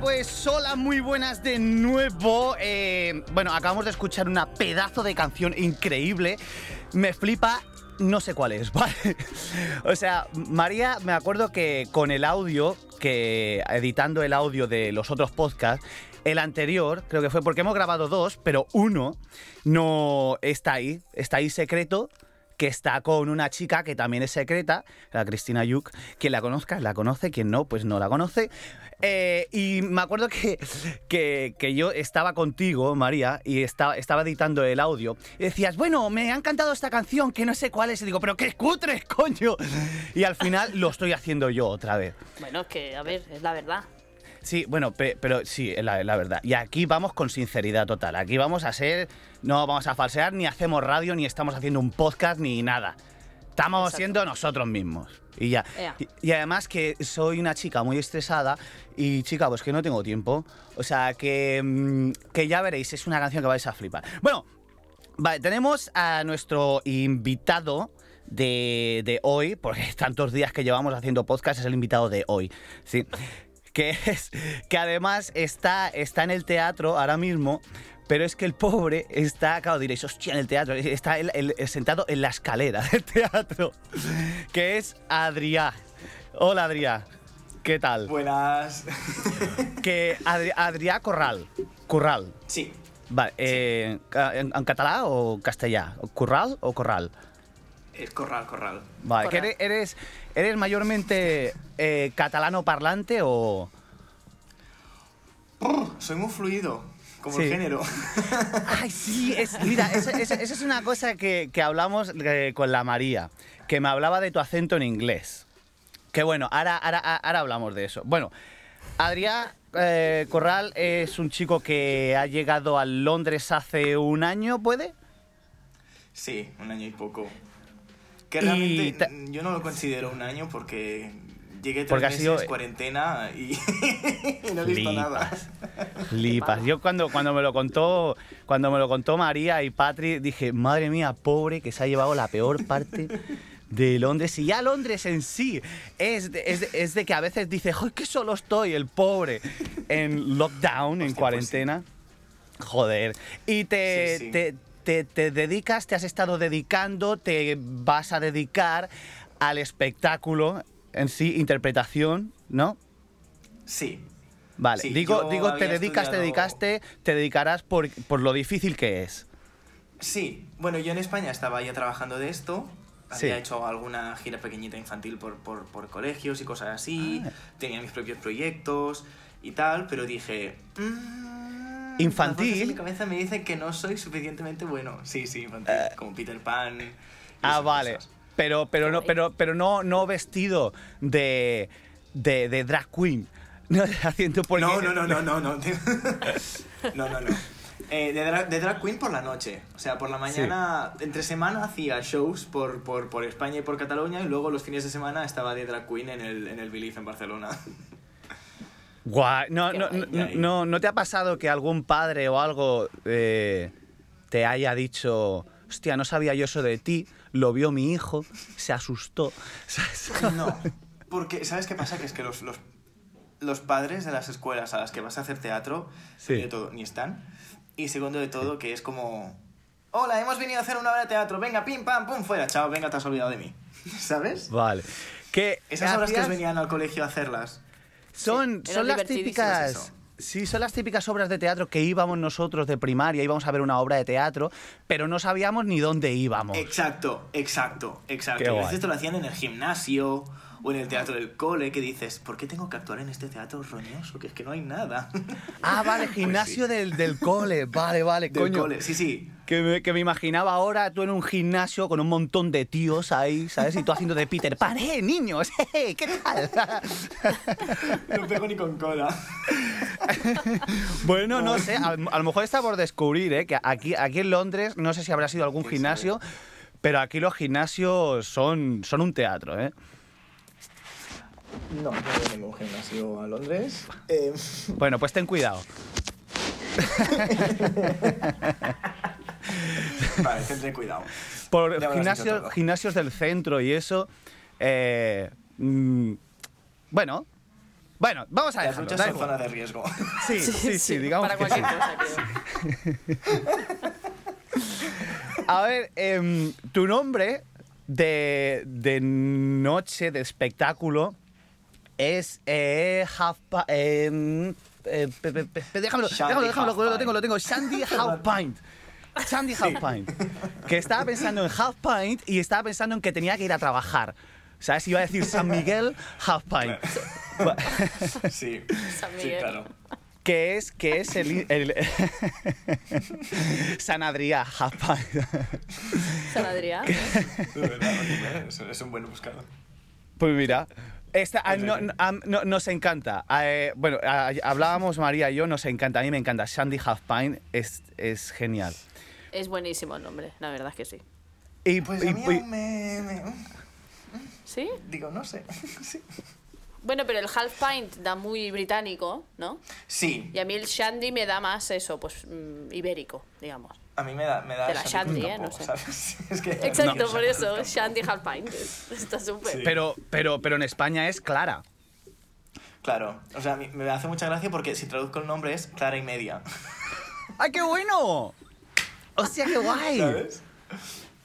Pues hola, muy buenas de nuevo. Eh, bueno, acabamos de escuchar una pedazo de canción increíble. Me flipa no sé cuál es, ¿vale? O sea, María, me acuerdo que con el audio, que editando el audio de los otros podcasts, el anterior, creo que fue porque hemos grabado dos, pero uno no está ahí, está ahí secreto que está con una chica que también es secreta, la Cristina Yuk. Quien la conozca, la conoce, quien no, pues no la conoce. Eh, y me acuerdo que, que, yo estaba contigo, María, y estaba, estaba editando el audio. Y decías, bueno, me ha encantado esta canción, que no sé cuál es. Y digo, pero qué cutre, coño. Y al final lo estoy haciendo yo otra vez. Bueno, que, a ver, es la verdad. Sí, bueno, pero sí, la, la verdad. Y aquí vamos con sinceridad total. Aquí vamos a ser. No vamos a falsear, ni hacemos radio, ni estamos haciendo un podcast, ni nada. Estamos siendo nosotros mismos. Y ya. Y, además que soy una chica muy estresada y chica, pues que no tengo tiempo. O sea, que, mm, que ya veréis, es una canción que vais a flipar. Bueno, vale, tenemos a nuestro invitado de, de hoy, porque tantos días que llevamos haciendo podcast, es el invitado de hoy. Sí que es que además está, está en el teatro ahora mismo, pero es que el pobre está, claro, diréis, hostia, en el teatro, está sentado en la escalera del teatro, que es Adrián. Hola, Adrián. ¿Qué tal? Buenas. Que Adrián Corral. Corral. Sí. Vale, eh, ¿en, catalán o castellano? ¿Curral o corral? Es corral, corral. Vale, eres, eres, mayormente eh, catalano parlante o...? soy muy fluido, como el género. Ay, sí, mira, esa es una cosa que, hablamos eh, con la María, que me hablaba de tu acento en inglés. Que bueno, ahora, ahora, hablamos de eso. Bueno, Adrián eh, Corral es un chico que ha llegado a Londres hace un año, ¿puede? Sí, un año y poco. Que realmente yo no lo considero un año porque llegué tres meses sido... cuarentena y, no he visto nada. Lipas. Yo cuando, cuando me lo contó, cuando me lo contó María y Patri, dije, madre mía, pobre, que se ha llevado la peor parte de Londres. Y ya Londres en sí es de, es de, que a veces dice, ¡ay, que solo estoy, el pobre! En lockdown, en pues cuarentena. Joder. Y te, te, dedicas, te has estado dedicando, te vas a dedicar al espectáculo en sí, interpretación, ¿no? Sí. Vale, digo, digo te dedicas, te dedicaste, te dedicarás por, lo difícil que es. Sí, bueno, yo en España estaba ya trabajando de esto, había hecho alguna gira pequeñita infantil por, colegios y cosas así, ah. tenía mis propios proyectos y tal, pero dije... Mm, Infantil. mi cabeza me dice que no soy suficientemente bueno. Sí, sí, infantil. Eh. como Peter Pan. Ah, vale. Pero, pero, no, pero, pero no, no vestido de, de, de drag queen. No, haciendo no, no, no, no, no, no. no, no, no. Eh, de, drag, de, drag, queen por la noche. O sea, por la mañana, entre semana hacía shows por, por, por, España y por Cataluña y luego los fines de semana estaba de drag queen en el, en el Belief en Barcelona. Guay. No, no, no, no, te ha pasado que algún padre o algo eh, te haya dicho, hostia, no sabía yo eso de ti, lo vio mi hijo, se asustó? No, porque ¿sabes qué pasa? Que es que los, los, los padres de las escuelas a las que vas a hacer teatro, de todo, ni están. Y segundo de todo, que es como, hola, hemos venido a hacer una obra de teatro, venga, pim, pam, pum, fuera, chao, venga, te has olvidado de mí. ¿Sabes? Vale. Que Esas obras que venían al colegio a hacerlas. Son, son las típicas... Sí, son las típicas obras de teatro que íbamos nosotros de primaria, íbamos a ver una obra de teatro, pero no sabíamos ni dónde íbamos. Exacto, exacto, exacto. a veces esto lo hacían en el gimnasio o en el teatro del cole, que dices, ¿por qué tengo que actuar en este teatro roñoso? Que es que no hay nada. Ah, vale, pues gimnasio del, del, cole, vale, vale, del coño. cole, sí, sí. Que me, que me, imaginaba ahora tú en un gimnasio con un montón de tíos ahí, ¿sabes? Y tú haciendo de Peter Pan, ¡eh, niños! ¡eh, qué tal! no pego ni con cola. bueno, no sé, a, lo mejor está por descubrir, ¿eh? Que aquí, aquí en Londres, no sé si habrá sido algún gimnasio, pero aquí los gimnasios son, son un teatro, ¿eh? No, no voy ningún gimnasio a Londres. Eh, bueno, pues ten cuidado. Vale, ten cuidado. Por gimnasios del centro y eso. Eh, mm, bueno, Bueno, vamos a Las dejarlo. son igual. zona de riesgo. Sí, sí, sí, digamos Para que cualquier sí. cosa, creo. A ver, em, tu nombre de, de noche, de espectáculo, es eh, Half Pa- em, eh, pe- pe- pe- déjamelo, Shandy déjamelo, déjamelo, lo tengo, lo tengo. Shandy Half Pint. Shandy Half Pint. Que estaba pensando en Half Pint y estaba pensando en que tenía que ir a trabajar. ¿Sabes? Iba a decir San Miguel Half Pint. Sí, San sí, Miguel. claro. que es, que es el, el- San Adrià Half Pint. San Adrián. Es, es un buen buscador. Pues mira, esta, ah, no- sí. no- ah, no- nos encanta. Eh, bueno, ah, hablábamos María y yo, nos encanta. A mí me encanta. Shandy Half Pint es, es genial. Es buenísimo el nombre, la verdad es que sí. Y, Pues y- a mí y- aún me, me- ¿Sí? Digo, no sé. Sí. Bueno, pero el half pint da muy británico, ¿no? Sí, Y a mí el shandy me da más eso, pues mm, ibérico, digamos. A mí me da, me da De la Shandy ¿eh? Cruz No Campo, sé. ¿sabes? Es que Exacto, no, por Cruz eso, Campo. shandy half pint. es- Está súper. Sí. pero, pero, pero en España es Clara. Claro, o sea, a mí me hace mucha gracia porque si traduzco el nombre es Clara y Media. ¡Ay, qué bueno! ¡Hostia, qué guay! ¿Sabes?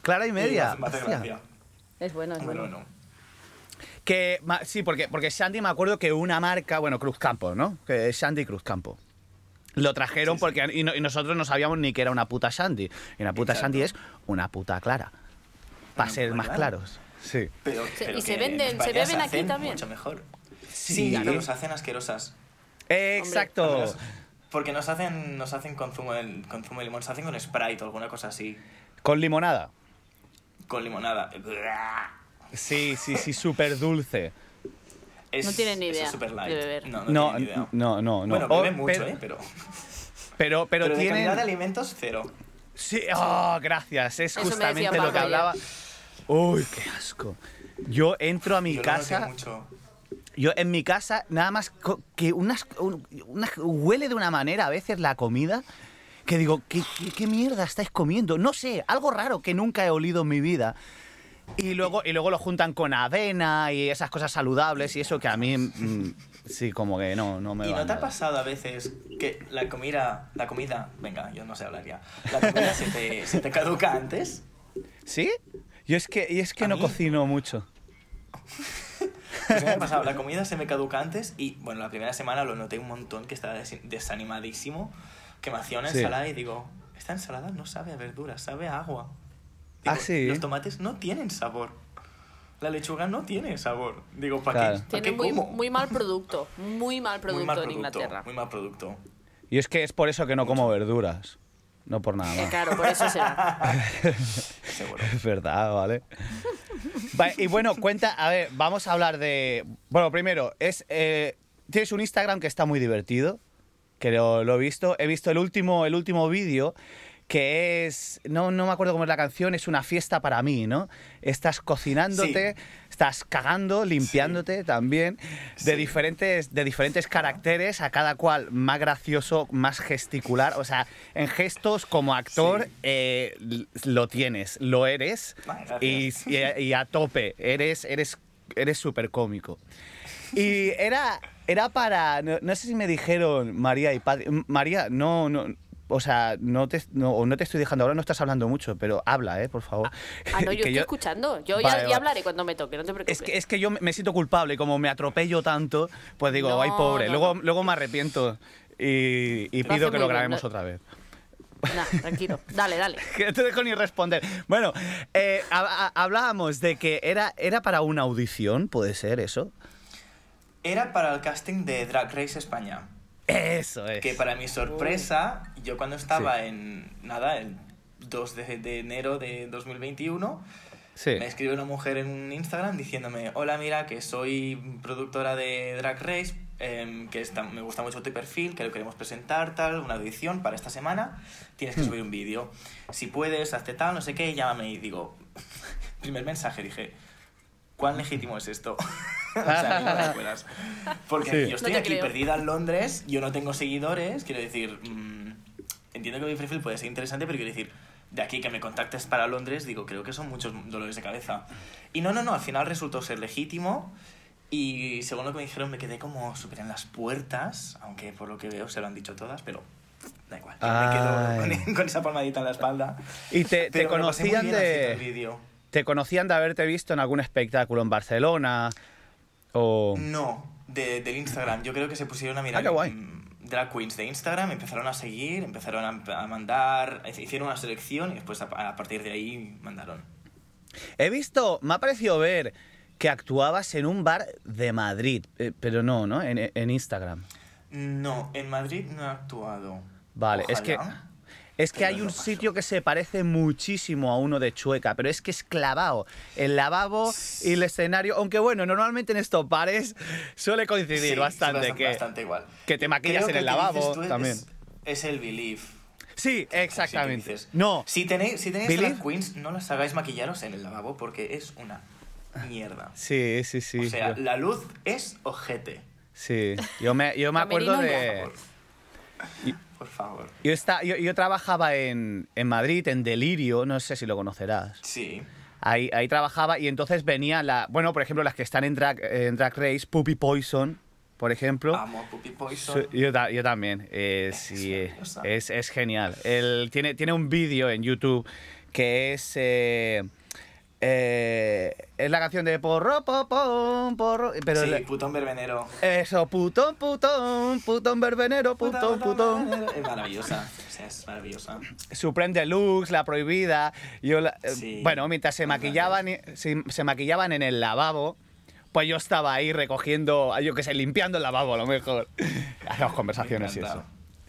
Clara y media. Me hace gracia. Es bueno, es Bueno, bueno. no. Que, sí, porque, porque Shandy me acuerdo que una marca, bueno, Cruzcampo, ¿no? Que es Shandy Cruzcampo. Lo trajeron Sí, sí. porque y, no- y nosotros no sabíamos ni que era una puta Shandy. Y una puta Exacto. Shandy es una puta clara. Para ser más clara. claros. Sí. Pero, pero y se venden- se beben aquí también. Mucho mejor. Sí, Sí, los hacen asquerosas. Exacto. Al menos- Porque nos hacen, nos hacen con zumo, de, con zumo de limón, se hacen con Sprite o alguna cosa así. Con limonada. Con limonada. Sí, sí, sí, súper dulce. Es, No tienen ni idea es super light. de beber. No, no, No, idea. no, no, no. Bueno, Oh, beben mucho, pero- ¿eh? Pero, Pero, pero, pero, de tienen. calidad de alimentos, cero. Sí, oh, gracias. Es Eso me justamente lo que ayer. hablaba. Uy, qué asco. Yo entro a mi Yo casa. mucho. Yo en mi casa, nada más que unas, un- una- huele de una manera a veces la comida que digo, ¿qué, qué, qué mierda estáis comiendo? No sé, algo raro que nunca he olido en mi vida. Y luego, y luego lo juntan con avena y esas cosas saludables y eso que a mí, mm, sí, como que no, no me ¿Y va no te ha pasado a veces que la comida, la comida, venga, yo no sé hablar ya, la comida se te, se te caduca antes? ¿Sí? Yo es que, y es que A no mí- cocino mucho. Pues me ha pasado, la comida se me caduca antes y, bueno, la primera semana lo noté un montón, que estaba des- desanimadísimo, que me hacía una Sí. ensalada y digo, esta ensalada no sabe a verduras, sabe a agua. Digo, Ah, sí. Los tomates no tienen sabor. La lechuga no tiene sabor. Digo, ¿para Claro. qué? ¿Pa' Tiene qué muy, como? muy mal producto. Muy mal producto Muy mal en producto, Inglaterra. Muy mal producto. Y es que es por eso que no como verduras. No por nada Eh, más. claro, por eso será. Seguro. Es verdad, ¿vale? Vale, y bueno, cuenta, a ver, vamos a hablar de... Bueno, primero, es eh, tienes un Instagram que está muy divertido, que lo, lo he visto. He visto el último, el último vídeo, que es... No, no me acuerdo cómo es la canción, es una fiesta para mí, ¿no? Estás cocinándote, estás cagando, limpiándote también, de, Sí. diferentes, de diferentes caracteres, a cada cual más gracioso, más gesticular. O sea, en gestos como actor eh, lo tienes, lo eres y, y a- y a tope, eres eres eres súper cómico. Y era, era para, no, no sé si me dijeron María y Padre, M- María, no, no, o sea, no te, no, o no te estoy dejando, ahora no estás hablando mucho, pero habla, eh, por favor. Ah, no, yo Que estoy escuchando. Yo ya, Vale, ya vale. hablaré cuando me toque, no te preocupes. Es que, es que yo me siento culpable y como me atropello tanto, pues digo, No, ay pobre, no, luego, no. luego me arrepiento y, y pido que lo grabemos otra vez. Nah, tranquilo. Dale, dale. que no te dejo ni responder. Bueno, eh, ha- ha- hablábamos de que era, era para una audición, ¿puede ser eso? Era para el casting de Drag Race España. Eso es. Que para mi sorpresa, yo cuando estaba en, nada, el 2 de, de enero de 2021, Sí. me escribe una mujer en un Instagram diciéndome, hola, mira, que soy productora de Drag Race, em, que está- me gusta mucho tu perfil, que lo queremos presentar, tal, una audición para esta semana, tienes que Hmm. subir un vídeo. Si puedes, hazte tal, no sé qué, llámame y digo, primer mensaje, dije, ¿cuán legítimo es esto? o sea, fueras. Porque Sí. yo estoy No aquí creo. perdida en Londres, yo no tengo seguidores, quiero decir, mm, entiendo que mi perfil puede ser interesante, pero quiero decir, de aquí que me contactes para Londres, digo, creo que son muchos dolores de cabeza. Y no, no, no, al final resultó ser legítimo Y según lo que me dijeron, me quedé como súper en las puertas, aunque por lo que veo se lo han dicho todas, pero da igual. yo Me quedo con, con esa palmadita en la espalda. ¿Y te, te conocían de, te conocían de haberte visto en algún espectáculo en Barcelona? O... No, de, del Instagram. Yo creo que se pusieron a mirar Ah, qué guay. Drag queens de Instagram, empezaron a seguir, empezaron a, mandar, hicieron una selección y después a, partir de ahí mandaron. He visto, me ha parecido ver que actuabas en un bar de Madrid, eh, pero no, ¿no? En, en Instagram. No, en Madrid no he actuado. Vale, es que. Es que hay un sitio que se parece muchísimo a uno de Chueca, pero es que es clavado. El lavabo y el escenario, aunque bueno, normalmente en estos bares suele coincidir Sí, bastante bastante, que bastante igual. que te maquillas Creo en que el que dices lavabo tú también. Es el Believe. Sí, exactamente. dices. No, Si tenéis, si tenéis queens, no las hagáis maquillaros en el lavabo porque es una mierda. sí, sí, sí. o sea, yo- la luz es ojete. sí. Yo me, yo me acuerdo de... Por favor. Yo, está, yo, yo trabajaba en, en Madrid, en Delirio, no sé si lo conocerás. Sí. Ahí, ahí trabajaba y entonces venía la... Bueno, por ejemplo, las que están en Drag, en drag Race, Puppy Poison, por ejemplo. Amo Puppy Poison. Yo, yo también. eh, sí, eh, es, es genial. Él tiene, tiene un vídeo en YouTube que es. eh, eh, es la canción de porro, po, pom, porro. Pero sí, putón verbenero. eso, putón, putón, putón verbenero, putón, putón. Es maravillosa. O sea, es maravillosa. Supreme Deluxe, La Prohibida. Yo la- eh. Bueno, mientras se maquillaban, se, se maquillaban en el lavabo, pues yo estaba ahí recogiendo, yo qué sé, limpiando el lavabo a lo mejor. Hacemos conversaciones y eso.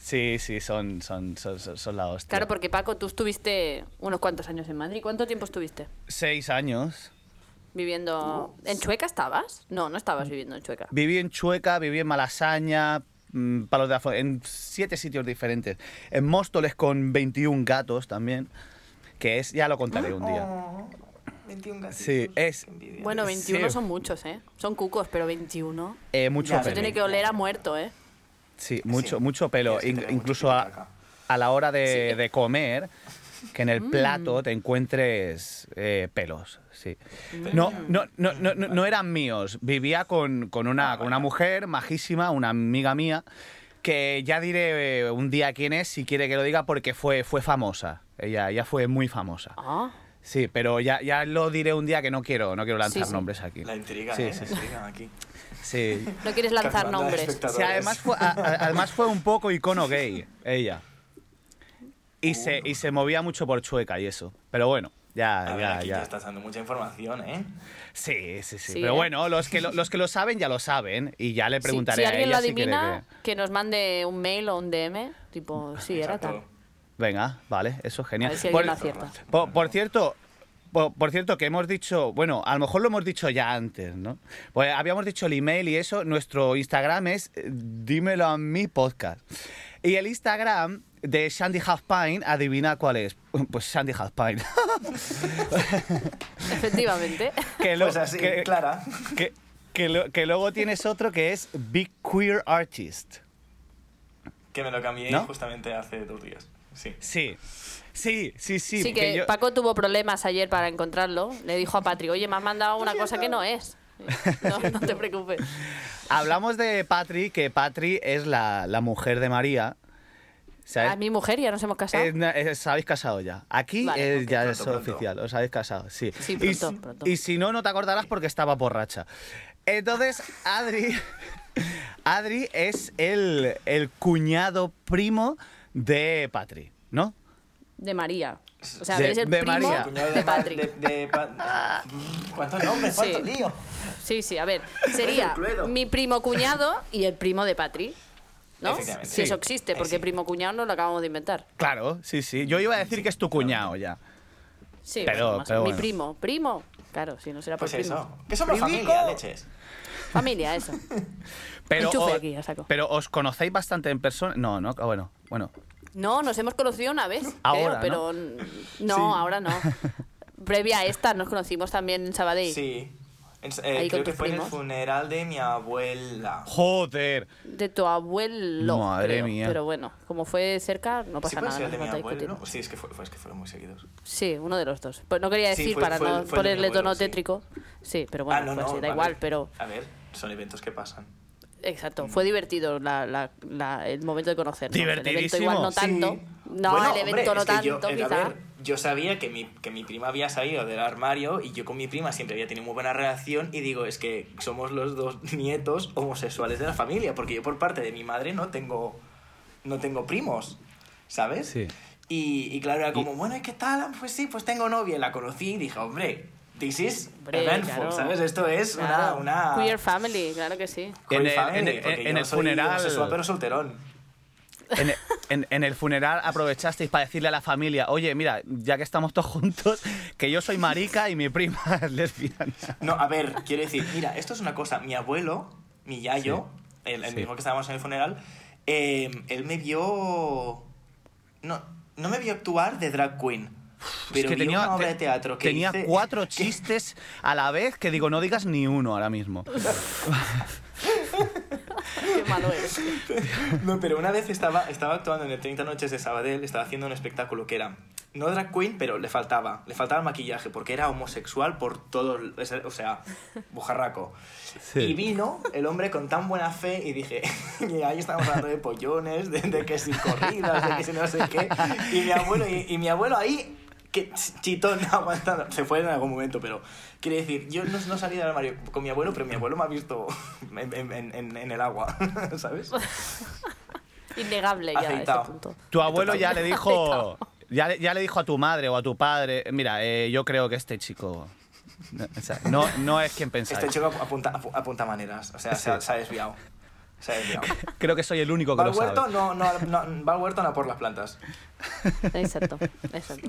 Sí, sí, son, son, son, son- son la hostia. Claro, porque Paco, tú estuviste unos cuantos años en Madrid. ¿Cuánto tiempo estuviste Seis años. viviendo? ¿En Chueca estabas? No, no estabas viviendo en Chueca. Viví en Chueca, viví en Malasaña, mm, Palos de la Fo- en siete sitios diferentes. En Móstoles con 21 gatos también, que es, ya lo contaré un día. Oh, 21 gatitos. Sí, es-. Bueno, 21 Sí. son muchos, ¿eh? Son cucos, pero 21. Eh, mucho Eso tiene que oler a muerto, ¿eh? Sí, mucho, Sí. mucho pelo. Que incluso a, a la hora de, Sí. Mm. de comer, que en el plato te encuentres eh, pelos. Sí. No, no, no, no, no, no eran míos. Vivía con, con una, con una mujer majísima, una amiga mía, que ya diré eh, un día quién es, si quiere que lo diga, porque fue, fue famosa. Ella, ella fue muy famosa. Ah. Sí, pero ya, ya lo diré un día que no quiero, no quiero lanzar Sí, sí. nombres aquí. La intriga, Sí, ¿eh? sí, La intriga aquí. Sí. No quieres lanzar nombres. Sí, además fue, a- a- además fue un poco icono gay, ella. Y, se, y se movía mucho por Chueca y eso. Pero bueno, ya, A ver, ya, aquí ya. te estás dando mucha información, ¿eh? Sí, sí, sí. Sí, Pero ¿eh? bueno, los que lo, los que lo saben ya lo saben. Y ya le preguntaré si, a alguien ella lo si quiere adivina, que... que... nos mande un mail o un DM. Tipo, sí, era tal. Venga, vale, eso es A genial. ver si por, alguien lo acierta. por- por cierto, por, por cierto, que hemos dicho, bueno, a lo mejor lo hemos dicho ya antes, ¿no? Pues habíamos dicho el email y eso, nuestro Instagram es eh, dímelo a mi podcast. Y el Instagram de Shandy Half Pine, adivina cuál es. Pues Shandy Half Pine. Efectivamente. que, lo- Pues así, que- Clara. que- que lo- que luego tienes otro que es Big Queer Artist. Que me lo cambié ¿No? justamente hace dos días. Sí. Sí, sí, sí, sí. Sí, que yo- Paco tuvo problemas ayer para encontrarlo. Le dijo a Patri, oye, me has mandado una cosa que no es. No, no te preocupes. Hablamos de Patri, que Patri es la, la mujer de María. ¿sabes? A mi mujer ya nos hemos casado. Eh, eh, os habéis casado ya. Aquí Vale, eh, ya Pronto, es pronto. oficial, os habéis casado, sí. Sí, y, pronto, si- pronto. y si no, no te acordarás porque estaba borracha. Entonces, Adri, Adri es el, el cuñado primo de Patri, ¿no? De María. O sea, De- eres el de primo María. De Ma- Patri. de- de Pa- ¿Cuántos nombres? Sí. ¿Cuánto lío? Sí, sí, a ver. Sería mi primo cuñado y el primo de Patri. ¿no? Si Sí. eso existe, Eh, porque sí. primo cuñado no lo acabamos de inventar. Claro, sí, sí. Yo iba a decir que es tu cuñado ya. Sí, Pero- bueno, más- pero mi bueno. primo. Primo. Claro, si no será por Pues primo. eso. Que somos Primico. familia, leches. Familia, eso. Pero, aquí, saco. pero os conocéis bastante en persona. No, no, ah, bueno, bueno. No, nos hemos conocido una vez, Ahora, creo, pero no, Sí. ahora no. Previa a esta nos conocimos también en Sabadell. Sí. En- eh, creo que fue en el funeral de mi abuela. Joder. De tu abuelo. Madre creo. mía. Pero bueno, como fue cerca, no ¿Sí pasa nada. ser No de mi abuelo? No, Sí, es que, fue, fue- es que fueron muy seguidos. Sí, uno de los dos. Pues no quería Sí, decir fue- para fue- no ponerle abuelo, tono sí. tétrico. Sí, pero bueno, ah, no, pues no. sí, da igual, pero. A ver, son eventos que pasan. Exacto, fue divertido la- la- la- el momento de conocernos. El evento Divertidísimo. igual no Sí. tanto. No, Bueno, el evento hombre, no es que yo- tanto, eh, quizá. ver, yo sabía que mi, que mi prima había salido del armario y yo con mi prima siempre había tenido muy buena relación y digo, es que somos los dos nietos homosexuales de la familia, porque yo por parte de mi madre no tengo, no tengo primos, ¿sabes? Sí. Y, y claro, era como, bueno, ¿y qué tal? Pues sí, pues tengo novia. La conocí y dije, hombre, this is Hombre, eventful, claro. ¿sabes? Esto es Claro. una... una Queer family, claro que sí. queer En el- family, en en yo el soy funeral- pero solterón. En, en- en el funeral aprovechasteis para decirle a la familia, oye, mira, ya que estamos todos juntos, que yo soy marica y mi prima es lesbiana. No, a ver, quiero decir, mira, esto es una cosa. Mi abuelo, mi yayo, el, el Sí. mismo que estábamos en el funeral, eh, él me vio. No, no me vio actuar de drag queen. Pero es que tenía, una obra de teatro que tenía hice- cuatro que- chistes a la vez que digo, no digas ni uno ahora mismo. Qué malo eres. No, pero una vez estaba, estaba actuando en el 30 Noches de Sabadell, estaba haciendo un espectáculo que era no drag queen, pero le faltaba, le faltaba el maquillaje, porque era homosexual por todo, o sea, bujarraco. Sí. Y vino el hombre con tan buena fe y dije, y ahí estábamos hablando de pollones, de, de que si corridas, de que si no sé qué, y mi abuelo, y, y mi abuelo ahí, que ch- chitón aguantando, se fue en algún momento, pero quiere decir, yo no, no salí del armario con mi abuelo, pero mi abuelo me ha visto en, en- en- en el agua, ¿sabes? Innegable ya a ese Aceitado. punto. Tu abuelo ya le dijo, ya, le- ya le dijo a tu madre o a tu padre, mira, eh, yo creo que este chico no, o sea, no, no es quien pensáis. Este chico apunta, apu- apunta maneras, o sea, Sí. se ha. Se ha desviado. Creo que soy el único que Va lo al sabe. huerto, no, no, no, va al huerto no por las plantas. Exacto, exacto.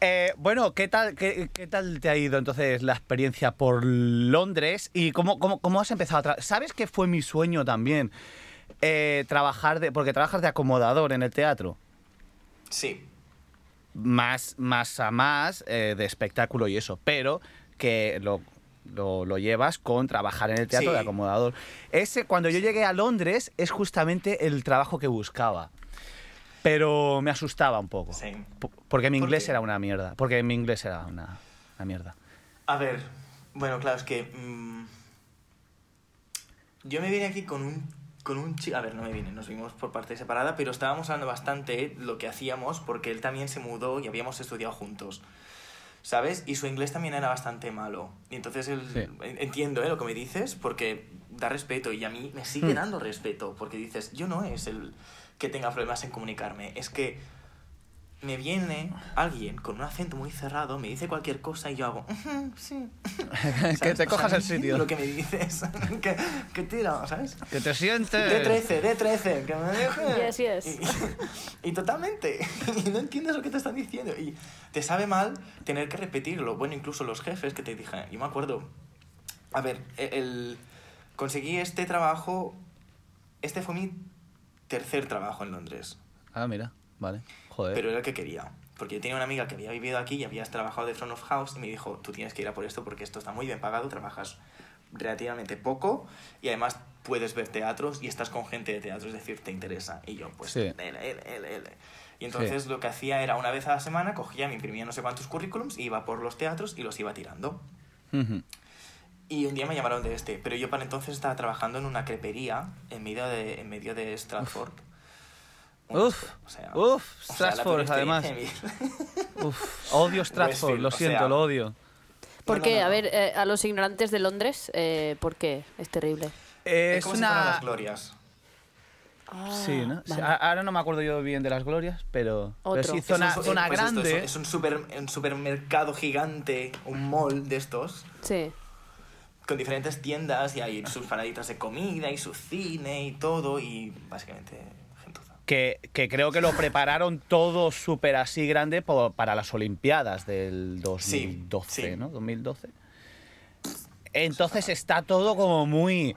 Eh, bueno, ¿qué tal, qué, qué tal te ha ido entonces la experiencia por Londres? ¿Y cómo, cómo, cómo has empezado a trabajar? ¿Sabes que fue mi sueño también? Eh, trabajar de. Porque trabajas de acomodador en el teatro. Sí. Más, más a más eh, de espectáculo y eso. Pero que lo, lo, lo llevas con trabajar en el teatro Sí. de acomodador. Ese, cuando yo llegué a Londres, es justamente el trabajo que buscaba. Pero me asustaba un poco. Sí. Porque mi ¿Por inglés era una mierda. Porque mi inglés era una, una mierda. A ver, bueno, claro, es que. mm, yo me vine aquí con un. Con un chico. A ver, no me vine, nos vimos por parte separada, pero estábamos hablando bastante lo que hacíamos porque él también se mudó y habíamos estudiado juntos. ¿Sabes? Y su inglés también era bastante malo. Y entonces él, Sí. en- entiendo ¿eh? lo que me dices porque da respeto y a mí me sigue Hmm. dando respeto porque dices, yo no es el que tenga problemas en comunicarme, es que me viene alguien con un acento muy cerrado, me dice cualquier cosa y yo hago, "Ujú, sí. que te O sea, cojas el sitio. Lo que me dices, que, que tira, ¿sabes? Que te sientes. D13, D13, que me deje. Yes, yes. Y, y totalmente, y no entiendes lo que te están diciendo. Y te sabe mal tener que repetirlo. Bueno, incluso los jefes que te dije, yo me acuerdo, a ver, e- el, conseguí este trabajo, este fue mi tercer trabajo en Londres, Ah, mira, vale. Joder. pero era el que quería. Porque yo tenía una amiga que había vivido aquí y habías trabajado de front of house y me dijo, tú tienes que ir a por esto porque esto está muy bien pagado, trabajas relativamente poco y además puedes ver teatros y estás con gente de teatro, es decir, te interesa. Y yo, pues, Sí. ele, ele, ele. Y entonces lo que hacía era una vez a la semana, cogía, me imprimía no sé cuántos currículums, iba por los teatros y los iba tirando. Y un día me llamaron de este, pero yo para entonces estaba trabajando en una crepería en medio de, en medio de Stratford. Uf, O sea, uf, o sea, la Stratford, peor además. Uf, odio Stratford, Westfield, lo o siento, sea- lo odio. ¿Por No, qué? no, no, A ver, eh, a los ignorantes de Londres, eh, ¿por qué? Es terrible. Es como si fueran una. las glorias. Sí, ¿no? Vale. Ahora no me acuerdo yo bien de las glorias, pero. pero sí, Es zona, Es un- zona pues esto, grande. es, es un, super, un supermercado gigante, un mall de estos, Sí. con diferentes tiendas y hay sus paraditas de comida y su cine y todo y básicamente. Que, que creo que lo prepararon todo súper así grande para las Olimpiadas del 2012, sí. ¿no? 2012. Entonces está todo como muy...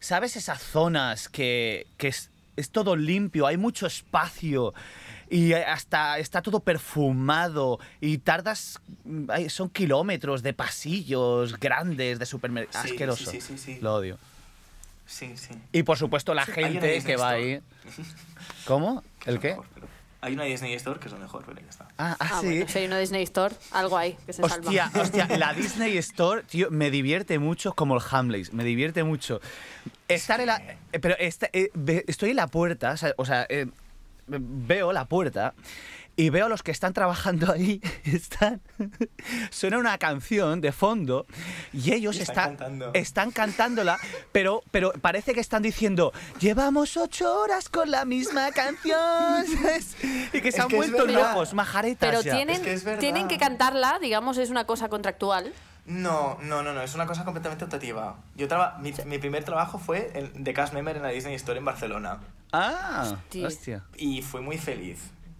¿Sabes esas zonas que, que es, es todo limpio, hay mucho espacio y hasta está todo perfumado y tardas... hay- Son kilómetros de pasillos grandes de supermercados. Sí, Asqueroso. sí, sí, sí, sí. Lo odio. Sí, sí. Y por supuesto la Sí, gente que va Store. ahí... ¿Cómo? ¿El es qué? lo mejor, pero- Hay una Disney Store que es lo mejor, pero ya está. Ah, ah, Ah, sí. bueno, si hay una Disney Store, algo hay que se Hostia, salva. hostia, la Disney Store, tío, me divierte mucho como el Hamleys, me divierte mucho. Estar en la... eh, Pero esta- eh, estoy en la puerta, o sea, o sea, eh, veo la puerta y veo a los que están trabajando ahí, están... Suena una canción de fondo y ellos Y están están, cantando. están cantándola, pero, pero parece que están diciendo, llevamos ocho horas con la misma canción. Y que se Es han que vuelto locos, majaretas Pero ya. tienen, Es que es tienen que cantarla, digamos, es una cosa contractual. No, no, no, no, es una cosa completamente optativa. Yo traba mi, mi primer trabajo fue el de cast member en la Disney Store en Barcelona. Ah, Hostia. hostia. Y fui muy feliz.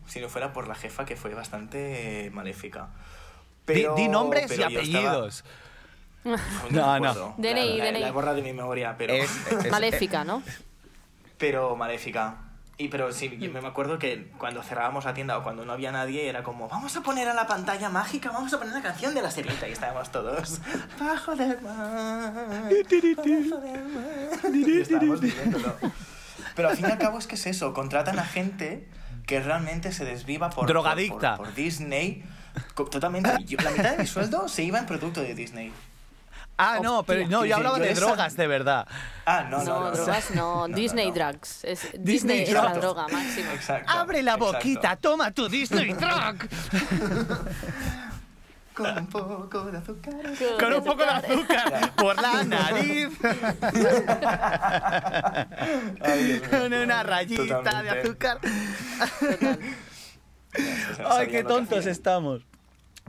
Si no fuera por la jefa, que fue bastante eh, maléfica. Di- Pero, di, nombres y pero estaba- apellidos. No, No, no. acuerdo. DNI, La- la- DNI. La he borrado de mi memoria, pero... Es- es- Maléfica, ¿no? pero maléfica. Y pero sí, yo me acuerdo que cuando cerrábamos la tienda o cuando no había nadie era como, vamos a poner a la pantalla mágica, vamos a poner la canción de la sirenita y estábamos todos bajo del mar, bajo del mar", y estábamos viviéndolo. Pero al fin y al cabo es que es eso, contratan a gente que realmente se desviva por, Drogadicta. por, por- por Disney. Totalmente. Yo- la mitad de mi sueldo se iba en producto de Disney. Ah, no, pero no, yo hablaba de drogas, de verdad. Ah, no, no, No, drogas no. Disney. Drugs. Es, Disney es la droga máxima. Exacto. Abre la boquita, toma tu Disney Truck. Con un poco de azúcar. Con un poco de azúcar por la nariz. Con una rayita de azúcar. Total. Ay, qué tontos estamos.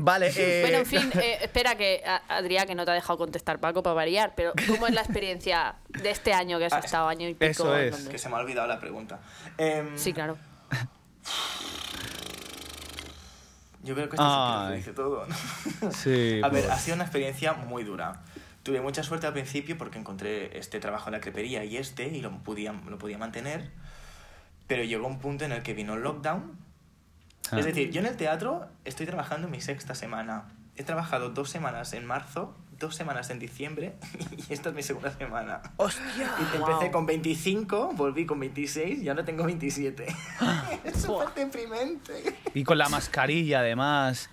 Vale, eh, Bueno, en fin, eh, espera que Adrián, que no te ha dejado contestar Paco para variar, pero ¿cómo es la experiencia de este año que has Ah, estado año y pico? eso es. Que se me ha olvidado la pregunta. Em, Sí, claro. Yo creo que esto lo Ay. dice todo. ¿no? Sí, A ver, pues. ha sido una experiencia muy dura. Tuve mucha suerte al principio porque encontré este trabajo en la crepería y este y lo podía, lo podía mantener. Pero llegó un punto en el que vino el lockdown. Ah. Es decir, yo en el teatro estoy trabajando mi sexta semana. He trabajado dos semanas en marzo, dos semanas en diciembre y esta es mi segunda semana. ¡Hostia! Y Empecé con 25, volví con 26 y ahora tengo 27. es súper deprimente. Y con la mascarilla, además.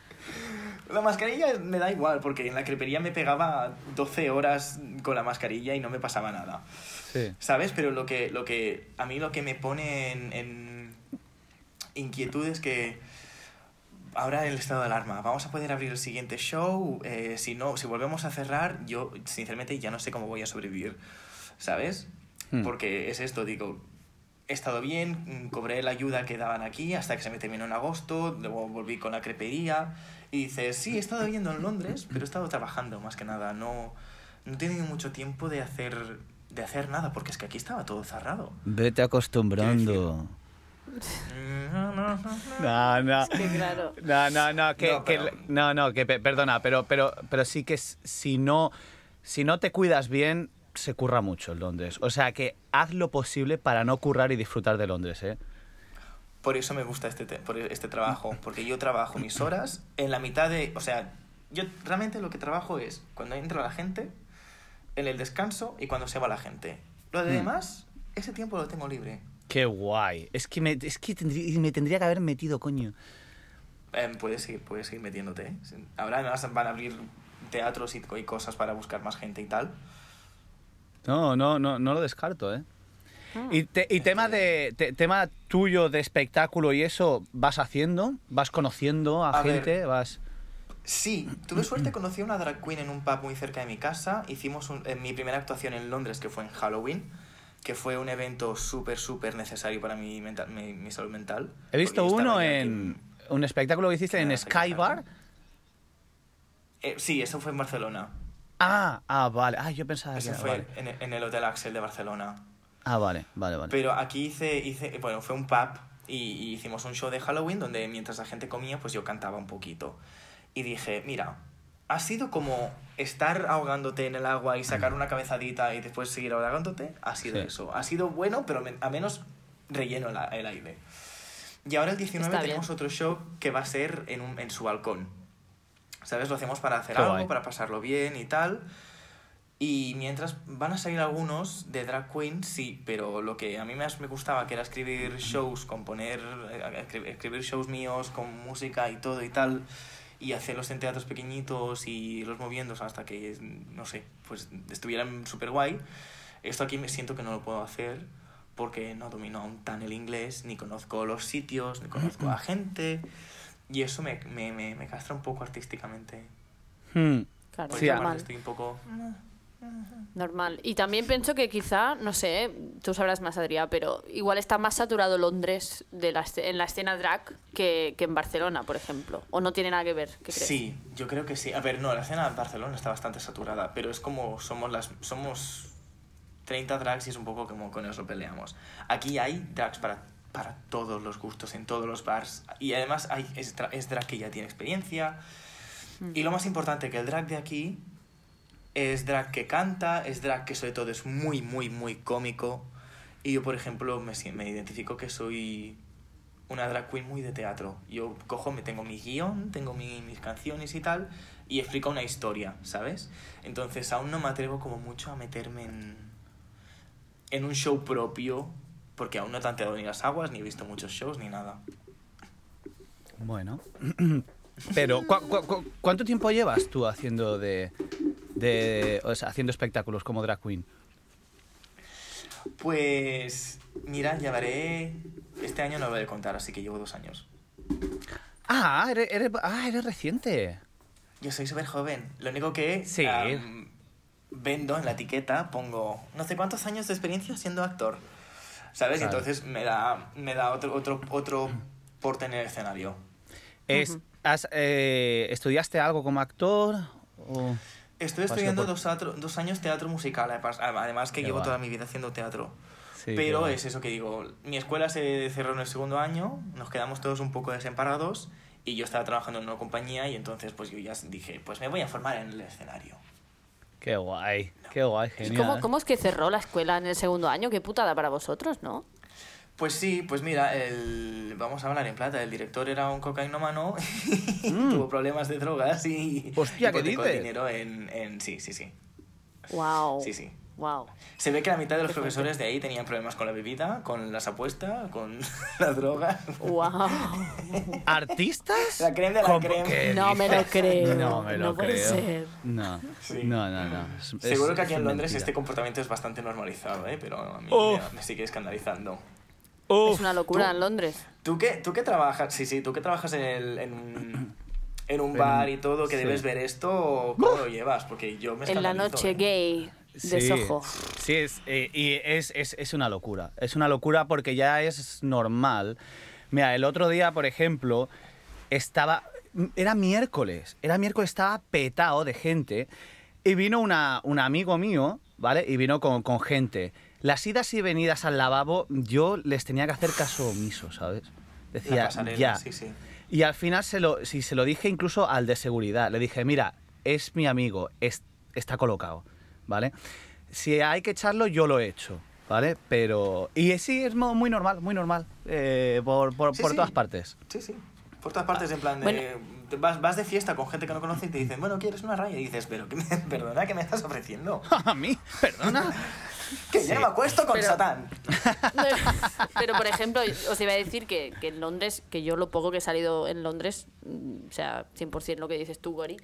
La mascarilla me da igual, porque en la crepería me pegaba 12 horas con la mascarilla y no me pasaba nada. Sí. ¿Sabes? Pero lo que, lo que a mí lo que me pone en, en inquietud es que ahora el estado de alarma, vamos a poder abrir el siguiente show, eh, si no, si volvemos a cerrar, yo sinceramente ya no sé cómo voy a sobrevivir, ¿sabes? Hmm. Porque es esto, digo, he estado bien, cobré la ayuda que daban aquí hasta que se me terminó en agosto, luego volví con la crepería y dices, sí, he estado viviendo en Londres, pero he estado trabajando más que nada, no, no he tenido mucho tiempo de hacer, de hacer nada, porque es que aquí estaba todo cerrado. Vete acostumbrando. No, no, no, no. No, no. Que claro. No, no, no, que, No, que- pero- no, no, que pe- perdona, pero, pero, pero sí que si no, si no te cuidas bien, se curra mucho en Londres. O sea que haz lo posible para no currar y disfrutar de Londres, ¿eh? Por eso me gusta este, te- por este trabajo, porque yo trabajo mis horas en la mitad de... O sea, yo realmente lo que trabajo es cuando entra la gente, en el descanso y cuando se va la gente. Lo de Mm. demás, ese tiempo lo tengo libre. Qué guay. Es que me, es que tendrí- me tendría que haber metido, coño. Em, puedes, seguir, puedes seguir metiéndote. ¿eh? Ahora además van a abrir teatros y, y cosas para buscar más gente y tal. No, no, no, no lo descarto, ¿eh? Y, te- y tema de te- tema tuyo de espectáculo y eso, ¿vas haciendo? ¿Vas conociendo a, A ver. gente? ¿Vas...? Sí, tuve suerte, conocí a una drag queen en un pub muy cerca de mi casa. Hicimos un- eh, mi primera actuación en Londres, que fue en Halloween, que fue un evento súper, súper necesario para mi, mental- mi, mi salud mental. He visto uno en... Un espectáculo que hiciste Ah, en sí, Sky claro. Bar. Eh, sí, eso fue en Barcelona. Ah, ah, vale. Ah, yo pensaba que Eso fue vale. en, en el Hotel Axel de Barcelona. Ah, vale, vale, vale. Pero aquí hice, hice bueno, fue un pub y, y hicimos un show de Halloween donde mientras la gente comía, pues yo cantaba un poquito. Y dije, mira, ha sido como estar ahogándote en el agua y sacar una cabezadita y después seguir ahogándote. Ha sido Sí. eso. Ha sido bueno, pero a menos relleno el, aire. Y ahora el 19 Está bien. tenemos otro show que va a ser en, un, en su balcón. ¿Sabes? Lo hacemos para hacer Qué algo, guay. para pasarlo bien y tal. Y mientras van a salir algunos de drag queen, sí, pero lo que a mí más me gustaba, que era escribir shows, componer, eh, escri- escribir shows míos con música y todo y tal, y hacerlos en teatros pequeñitos y irlos moviendo hasta que, no sé, pues estuvieran súper guay. Esto aquí me siento que no lo puedo hacer porque no domino aún tan el inglés, ni conozco los sitios, ni conozco a gente, y eso me, me, me, me castra un poco artísticamente. Hmm. Claro, Sí, estoy un poco... Normal. Y también pienso que quizá, no sé, tú sabrás más, Adrián, pero igual está más saturado Londres de la, en la escena drag que, que en Barcelona, por ejemplo. O no tiene nada que ver, ¿qué crees? Sí, yo creo que sí. A ver, no, la escena en Barcelona está bastante saturada, pero es como somos las somos 30 drags y es un poco como con eso peleamos. Aquí hay drags para, para todos los gustos, en todos los bars. Y además hay, es, dra- es drag que ya tiene experiencia. Y lo más importante, que el drag de aquí es drag que canta, es drag que sobre todo es muy, muy, muy cómico. Y yo, por ejemplo, me, me identifico que soy una drag queen muy de teatro. Yo cojo, me tengo mi guion, tengo mi- mis canciones y tal, y explico una historia, ¿sabes? Entonces aún no me atrevo como mucho a meterme en, en un show propio, porque aún no he tanteado ni las aguas, ni he visto muchos shows, ni nada. Bueno. Pero, ¿cu- cu- cu- cuánto tiempo llevas tú haciendo de, de o sea, haciendo espectáculos como drag queen? Pues, mira, llevaré... Este año no lo voy a contar, así que llevo dos años. Ah, eres, eres- ah, eres reciente. Yo soy súper joven. Lo único que Sí. vendo en la etiqueta, pongo no sé cuántos años de experiencia siendo actor. ¿Sabes? Y Claro. entonces me da, me da otro, otro, otro porte en el escenario. Es, has, eh, ¿Estudiaste algo como actor? O- Estoy estudiando por- dos, teatro- dos años teatro musical, además- que Qué llevo toda mi vida haciendo teatro. Sí, Pero es eso que digo, mi escuela se cerró en el segundo año, nos quedamos todos un poco desemparados y yo estaba trabajando en una compañía y entonces pues yo ya dije, pues me voy a formar en el escenario. Qué guay, qué guay, ¿Y genial. ¿Cómo, ¿Cómo es que cerró la escuela en el segundo año? Qué putada para vosotros, ¿no? Pues sí, pues mira, el, vamos a hablar en plata. El director era un cocainómano y Mm. tuvo problemas de drogas y Hostia, ¿qué dices? el dinero en, en... Sí, sí, sí. Wow. Sí, sí. Wow. Se ve que la mitad de los Qué fuerte. profesores de ahí tenían problemas con la bebida, con las apuestas, con la droga. Wow. ¿Artistas? La creme de la ¿Cómo creme. No me lo creo. No me lo No puede creo. ser. No, Sí. no, no, no. Es- Seguro que aquí en Londres mentira. este comportamiento es bastante normalizado, ¿eh? Pero a mí me, me sigue escandalizando. Uf, Es una locura tú- en Londres. ¿Tú qué, ¿Tú qué trabajas? Sí, sí, tú que trabajas en, el, en un, en un En- bar y todo, que sí. debes ver esto, ¿cómo lo llevas? Porque yo me En la noche ¿eh? gay de Sí, Soho. Sí, es, eh, y es, es, es una locura. Es una locura porque ya es normal. Mira, el otro día, por ejemplo, estaba. Era miércoles. Era miércoles, estaba petado de gente. Y vino una, un amigo mío, ¿vale? Y vino con, con gente. Las idas y venidas al lavabo, yo les tenía que hacer caso omiso, ¿sabes? Decía, pasarela, ya. sí, sí. Y al final se lo, sí, se lo dije incluso al de seguridad. Le dije, mira, es mi amigo, es- está colocado, ¿vale? Si hay que echarlo, yo lo he hecho, ¿vale? Pero... Y sí, es muy normal, muy normal, eh, por, por, Sí, por sí. todas partes. Sí, sí. Por todas partes, en plan de... Bueno. Vas, vas de fiesta con gente que no conoces y te dicen, bueno, ¿quieres una raya? Y dices, pero, ¿qué me, perdona, ¿qué me estás ofreciendo? ¿A mí? ¿Perdona? Que yo no me acuesto con Pero- Satán. Pero, por ejemplo, os iba a decir que, que en Londres, que yo lo poco que he salido en Londres, mm, o sea, 100% lo que dices tú, Gori,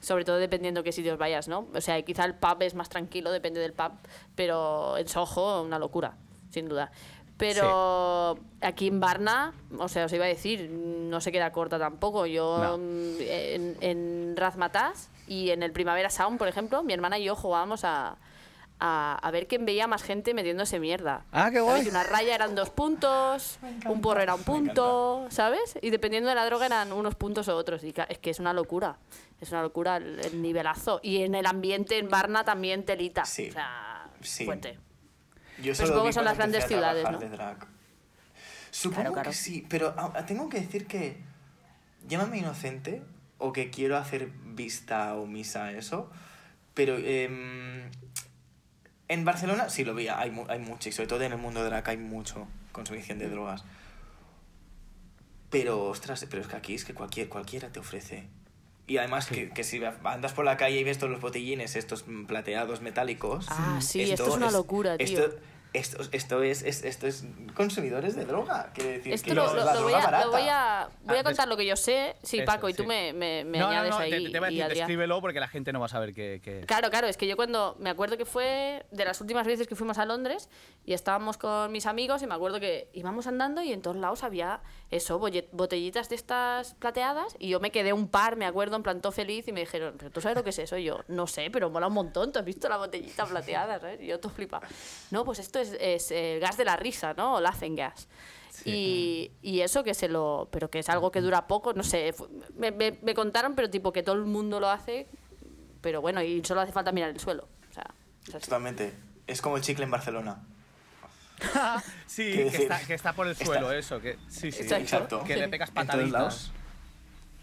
sobre todo dependiendo qué sitios vayas, ¿no? O sea, quizá el pub es más tranquilo, depende del pub, pero en Soho, una locura, sin duda. Pero aquí en Varna, o sea, os iba a decir, no se queda corta tampoco. Yo No. mm, en, en Razmataz y en el Primavera Sound, por ejemplo, mi hermana y yo jugábamos a, a, a ver quién veía más gente metiéndose mierda. Ah, qué guay. Una raya eran dos puntos, un porro era un punto, ¿sabes? Y dependiendo de la droga eran unos puntos o otros. Y es que es una locura. Es una locura el, el nivelazo. Y en el ambiente en Varna también telita. Sí. O sea, Sí. fuerte. Yo Pues supongo que son las grandes a ciudades, ¿no? Supongo Claro, claro. que sí, pero ah, tengo que decir que llámame inocente o que quiero hacer vista omisa a eso, pero em, en Barcelona sí lo vi, hay, hay mucho, y sobre todo en el mundo drag hay mucho consumición de drogas. Pero, ostras, pero es que aquí es que cualquier, cualquiera te ofrece Y además que, que si andas por la calle y ves todos los botellines, estos plateados metálicos. Ah, sí, esto, es una locura, tío. Esto, esto, esto, es, esto es consumidores de droga. Quiere decir esto que lo, es lo, la lo voy, droga a, barata. lo voy a, voy a Ah, contar des- lo que yo sé. Sí, Eso, Paco, y tú sí. me, me, me no, no, añades no, ahí. te, te voy a decir, descríbelo porque la gente no va a saber qué... qué- Claro, claro, es que yo cuando me acuerdo que fue de las últimas veces que fuimos a Londres y estábamos con mis amigos y me acuerdo que íbamos andando y en todos lados había eso, botellitas de estas plateadas y yo me quedé un par, me acuerdo, en plan todo feliz y me dijeron, ¿pero tú sabes lo que es eso? Y yo, no sé, pero mola un montón, ¿tú has visto la botellita plateada? ¿sabes? Y yo todo flipa. No, pues esto es, es eh, gas de la risa, ¿no? O laughing gas. Y, y eso que se lo. Pero que es algo que dura poco, no sé. Me, me- me contaron, pero tipo que todo el mundo lo hace. Pero bueno, y solo hace falta mirar el suelo. O sea, es. Totalmente. Es como el chicle en Barcelona. Sí, que está, que está por el está- suelo, eso. Que, sí, sí. Exacto. Exacto. Que le pegas lados.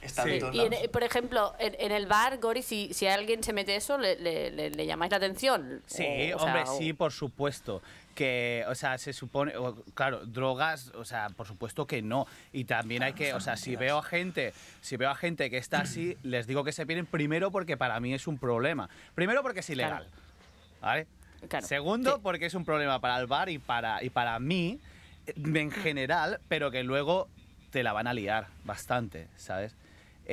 Está Sí. Y en- por ejemplo, en, en el bar, Gori, si, si alguien se mete eso, ¿le, le, le- le llamáis la atención? Sí, O- o sea, hombre, o- sí, por supuesto. Que, o sea, se supone, o- claro, drogas, o sea, por supuesto que no. Y también hay que, o sea, si veo a gente, si veo a gente que está así, les digo que se vienen primero porque para mí es un problema. Primero porque es ilegal, ¿vale? Claro, Segundo, sí. porque es un problema para el bar y para, y para mí eh, en general, pero que luego te la van a liar bastante, ¿sabes?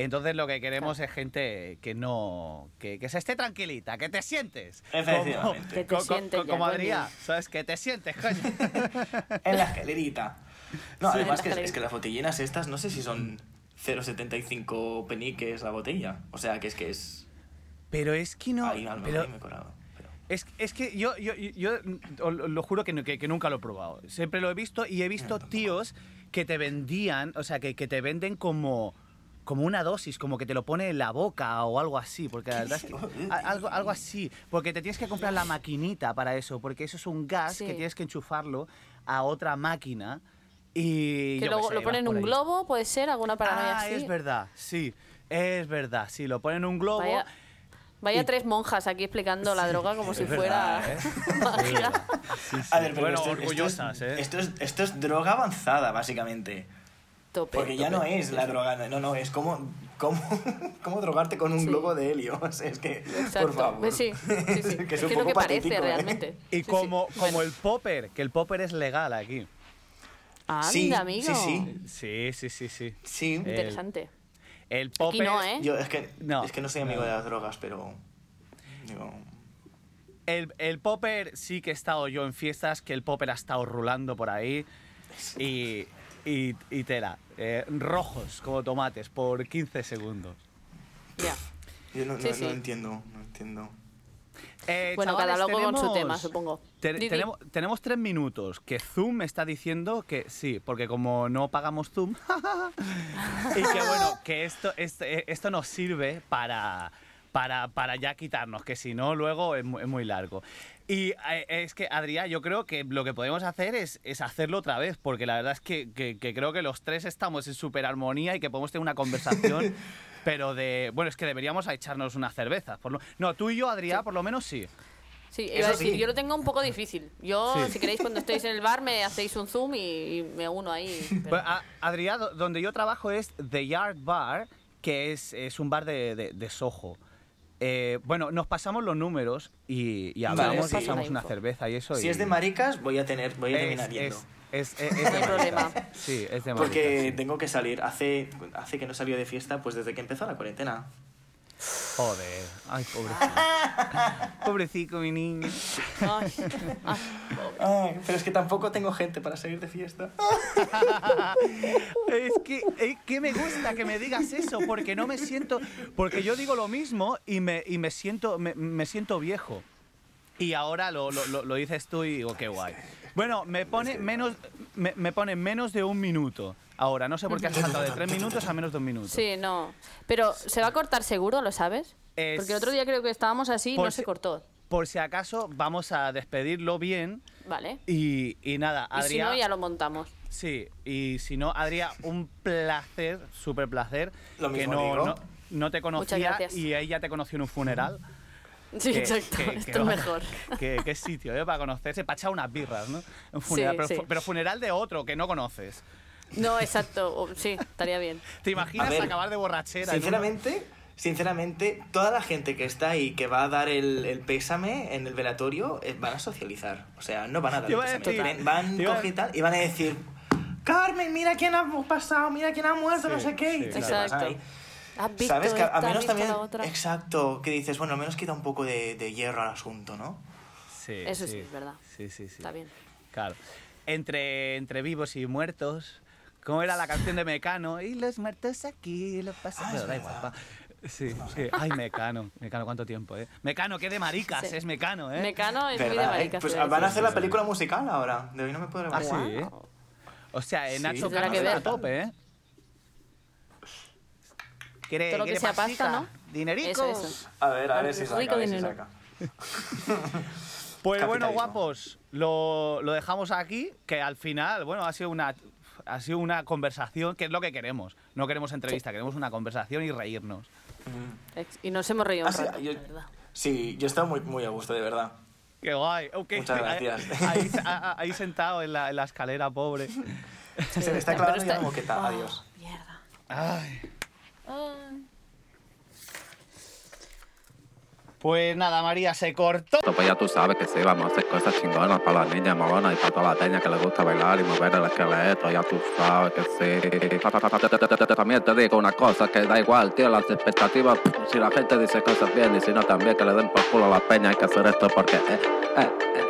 Entonces lo que queremos es gente que no... Que, que se esté tranquilita, que te sientes. Efectivamente. Que te Co- sientes co- como coño. Adrián, ¿sabes? Que te sientes, coño. En la escalerita. No, Sí, además que, es- que las botellinas estas, no sé si son 0,75 peniques la botella. O sea, que es que es... Pero es que no... ahí a lo mejor pero ahí me he colado. es, es que yo, yo, yo, lo juro que, no- que, que nunca lo he probado. Siempre lo he visto y he visto tíos que te vendían, o sea, que, que te venden como como una dosis, como que te lo pone en la boca o algo así, porque la verdad es que a- algo, algo así, porque te tienes que comprar la maquinita para eso, porque eso es un gas Sí. que tienes que enchufarlo a otra máquina y Que yo luego qué sé, lo ponen en un ahí. globo, puede ser, alguna paranoia Ah, así. es verdad, sí, es verdad, sí, lo ponen en un globo. Vaya, vaya Y- tres monjas aquí explicando la droga como si fuera ¿eh? magia. A ver, pero Bueno, esto, orgullosas, esto es, ¿eh? Esto es, esto es droga avanzada, básicamente. Tope, Porque ya no es la droga, no, no, es como, como, como drogarte con un Sí. globo de helio. O sea, es que, Exacto. por favor. Sí, sí, sí. que es es un que es lo que parece ¿eh? realmente. Y Sí, sí. como, como Bueno. el popper, que el popper es legal aquí. Anda, Sí, amigo. sí, sí. Sí, sí, sí, sí. Sí, Interesante. El popper... no, ¿eh? yo es que No, es que no soy amigo no. de las drogas, pero digo, El, el popper sí que he estado yo en fiestas, que el popper ha estado rulando por ahí. Y, y, y tela. eh, rojos como tomates por 15 segundos. Ya. yo no, no, Sí, sí. no entiendo, no entiendo. Eh, Bueno, cada loco con su tema, supongo. te- Di, di. tenemos, tenemos tres minutos que Zoom me está diciendo que sí, porque como no pagamos Zoom, y que bueno, que esto, esto, esto nos sirve para, para, para ya quitarnos, que si no, luego es, mu- es muy largo. Y eh, es que, Adrián, yo creo que lo que podemos hacer es, es hacerlo otra vez, porque la verdad es que, que- que creo que los tres estamos en súper armonía y que podemos tener una conversación, pero de... Bueno, es que deberíamos a echarnos unas cervezas. Por lo, no, tú y yo, Adrián, por lo menos sí. Sí, iba a decir, sí. yo lo tengo un poco difícil. Yo, Sí. si queréis, cuando estéis en el bar, me hacéis un zoom y, y me uno ahí. pero- Pues, Adrián, do- donde yo trabajo es The Yard Bar, que es, es un bar de, de, de Soho. Eh, bueno, nos pasamos los números y, y Vale, hablamos, sí. pasamos una cerveza y eso. Si y- es de maricas, voy a tener, voy a es, terminar yendo. es, es, de problema. Sí, es de Porque maricas, sí. tengo que salir. Hace, hace que no salió de fiesta, pues desde que empezó la cuarentena. Joder, ay, pobrecito. pobrecito, mi niño. Ay, ay, Ay, pero es que tampoco tengo gente para salir de fiesta. Es que, es que me gusta que me digas eso, porque no me siento. Porque yo digo lo mismo y me, y me, siento, me, me siento viejo. Y ahora lo, lo, lo- lo dices tú y digo, qué guay. Bueno, me pone menos, me, me pone menos de un minuto. Ahora, no sé por qué has saltado de tres minutos a menos de un minuto. Sí, no. Pero, ¿se va a cortar seguro, lo sabes? Es- Porque el otro día creo que estábamos así y Por no si- se cortó. Por si acaso, vamos a despedirlo bien. Vale. Y, y nada, Y si Adrián. no, ya lo montamos. Sí, y si no, Adrián, un placer, súper placer. Lo que mismo no, digo. no, no te conocía gracias. y ella te conoció en un funeral. Sí, Que- exacto. que- Esto que es mejor. Qué, sitio, ¿eh? Para conocerse, para echar unas birras, ¿no? Un funeral, Sí, pero, sí. fu- pero funeral de otro que no conoces. No, exacto. sí, estaría bien. ¿Te imaginas ver, acabar de borrachera? en un- Sinceramente, sinceramente, toda la gente que está ahí, que va a dar el, el pésame en el velatorio, eh, van a socializar. O sea, no van a dar el pésame. decir- Van a- coger y tal y van a decir, Carmen, mira quién ha pasado, mira quién ha muerto, Sí, no sé qué. y pasan Exacto. Ahí. ¿Has visto ¿Sabes? Que a, a esta? ¿Has menos también... Exacto, que dices, bueno, al menos quita un poco de, de hierro al asunto, ¿no? Sí, Eso sí, es verdad. Sí, sí, sí. Está bien. Claro. Entre, entre vivos y muertos, ¿cómo era la canción de Mecano? Y los muertos aquí, los pasan. Ah, da igual, pa. Sí, sí. Ay, Mecano. Mecano, ¿cuánto tiempo, eh? Mecano, qué de maricas, Sí. es Mecano, eh. Mecano es muy de ¿Verdad, eh? maricas. Pues van a hacer la película musical ahora. De hoy no me puedo Ah, levantar. sí, ¿eh? O sea, Sí. Nacho Tendrá Cano que está a tope, ¿eh? ¿Quiere, Todo lo que sea pasta? ¿no? ¿Dinerico? Eso, eso. A ver, a ver si Rico saca. A ver si saca. Pues bueno, guapos, lo, lo dejamos aquí, que al final, bueno, ha sido una ha sido una conversación, que es lo que queremos. No queremos entrevista, queremos una conversación y reírnos. Ex- Y nos hemos reído un Ah, sí, rato, yo- la verdad. Sí, yo he estado muy, muy a gusto, de verdad. Qué guay. Ok. Muchas gracias. Ahí, ahí- ahí sentado en la, en la escalera, pobre. Se me está clavando ya está- la moqueta. Oh, Adiós. Mierda. Ay. Pues nada, María, se cortó. Pues ya tú sabes que sí, vamos a hacer cosas chingonas para las niñas molonas y para toda la peña que les gusta bailar y mover el esqueleto, ya tú sabes que sí. También te digo una cosa, que da igual, tío, las expectativas, si la gente dice cosas bien y si no también que le den por culo a la peña, hay que hacer esto porque... eh, eh, eh.